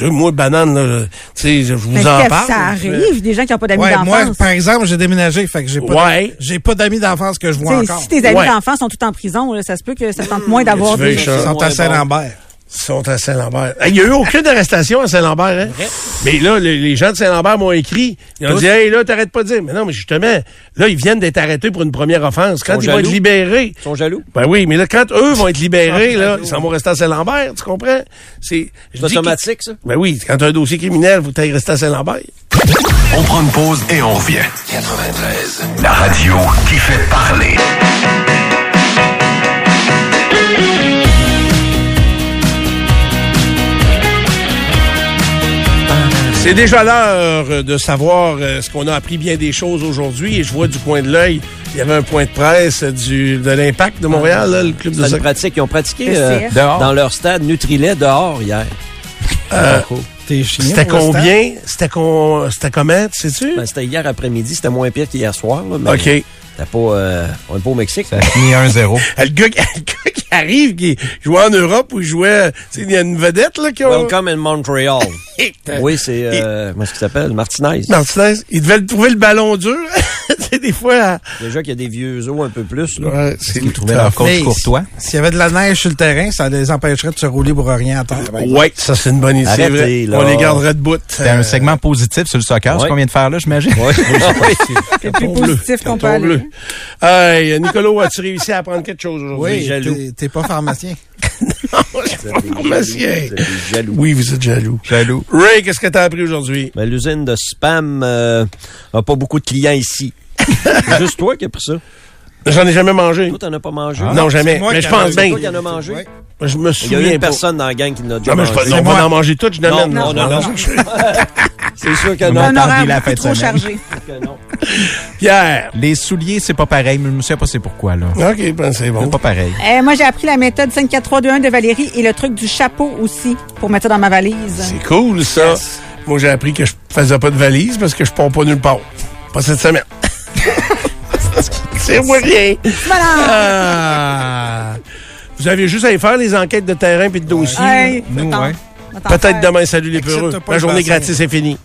A: moi banane là, tu sais, je vous en parle.
D: Arrive, des gens qui n'ont pas d'amis
C: Ouais, moi,
D: d'enfance.
C: par exemple, j'ai déménagé, fait que j'ai pas,
A: Ouais.
C: j'ai pas d'amis d'enfance que je vois
D: Tu sais,
C: encore.
D: Si tes amis
A: Ouais.
D: d'enfance sont tous en prison, là, ça se peut que ça tente moins d'avoir
A: tu veux,
D: des...
C: Ils sont à Saint-Lambert.
A: Ils sont à Saint-Lambert. Hey, Il n'y a eu aucune arrestation à Saint-Lambert, hein? Mais là, les, les gens de Saint-Lambert m'ont écrit. Ils ont
E: Tous?
A: dit, hey, là, t'arrêtes pas de dire. Mais non, mais justement, là, ils viennent d'être arrêtés pour une première offense. Quand ils vont être libérés.
E: Ils sont jaloux.
A: Ben oui, mais là, quand eux vont être libérés, là, ils s'en vont rester à Saint-Lambert, tu comprends? C'est,
E: automatique, ça.
A: que- Ben oui, quand t'as un dossier criminel, vous t'ailles rester à Saint-Lambert.
G: On prend une pause et on revient. 93. La radio qui fait parler.
A: C'est déjà l'heure de savoir euh, ce qu'on a appris bien des choses aujourd'hui et je vois du coin de l'œil, il y avait un point de presse du, de l'Impact de Montréal, là, le club de soccer.
E: pratique. Ils ont pratiqué euh, dans leur stade Nutrilet dehors hier.
C: Chien,
A: C'était combien? C'était con... c'était comment, tu sais-tu?
E: Ben, c'était hier après-midi. C'était moins pire qu'hier soir. Là, mais
A: OK.
E: C'était pas, euh, on est pas au Mexique.
F: Ça a fini 1-0.
A: Le gars, qui- le gars qui arrive, qui jouait en Europe, où il jouait, tu sais, il y a une vedette, là, qui a...
E: Welcome in Montreal. oui, c'est, euh, comment est-ce qu'il s'appelle? Martinez.
A: Martinez, il devait le trouver le ballon dur. des fois...
E: Déjà qu'il y a des vieux os un peu plus. Là.
A: Ouais, c'est
F: Ils trouvaient leur
C: Mais
F: courtois?
C: S'il y avait de la neige sur le terrain, ça les empêcherait de se rouler pour rien à terre.
A: Ouais, ça c'est une bonne idée. c'est
E: Arrêtez,
A: vrai.
E: là.
A: On les garderait debout.
F: C'était un segment positif sur le soccer, ce
E: Ouais.
F: qu'on vient de faire là, j'imagine.
E: Ouais.
D: C'est positif qu'on peut
A: Hey, Nicolas, as-tu réussi à apprendre quelque chose aujourd'hui?
C: Oui,
E: jaloux.
C: t'es- t'es pas pharmacien.
A: pharmacien.
E: Vous êtes des jaloux.
A: Oui, vous êtes jaloux.
F: Jaloux.
A: Ray, qu'est-ce que t'as appris aujourd'hui?
E: Ben, l'usine de spam euh, a pas beaucoup de clients ici. C'est juste toi qui as pris ça.
A: J'en ai jamais mangé.
E: Toi, t'en as pas mangé?
A: non, jamais.
C: c'est moi
A: Mais je pense bien.
E: toi qui en as mangé?
C: Ouais.
A: Je me
E: Il y a
A: souviens
E: une
A: pas.
E: personne dans la gang qui l'a déjà
A: Non, mais je
E: mangé.
A: pas- on va en manger tout, je.
E: Non, non, non, non. C'est sûr que
F: On
E: non.
F: a
D: Un
F: la de
D: trop chargé.
E: que non.
A: Pierre.
F: Les souliers, c'est pas pareil, mais je me souviens pas c'est pourquoi, là.
A: OK, ben c'est bon.
F: C'est pas pareil.
D: Euh, moi, j'ai appris la méthode 5-4-3-2-1 de Valérie et le truc du chapeau aussi pour mettre ça dans ma valise.
A: C'est cool, ça. Moi, j'ai appris que je faisais pas de valise parce que je pars pas nulle part. Pas cette semaine. c'est moi rien.
D: Voilà!
A: Ah. Vous avez juste à y faire les enquêtes de terrain puis de dossier.
D: Hey,
F: Nous, ouais.
A: Peut-être demain, salut les peureux. La journée
C: bassin.
A: gratis est finie.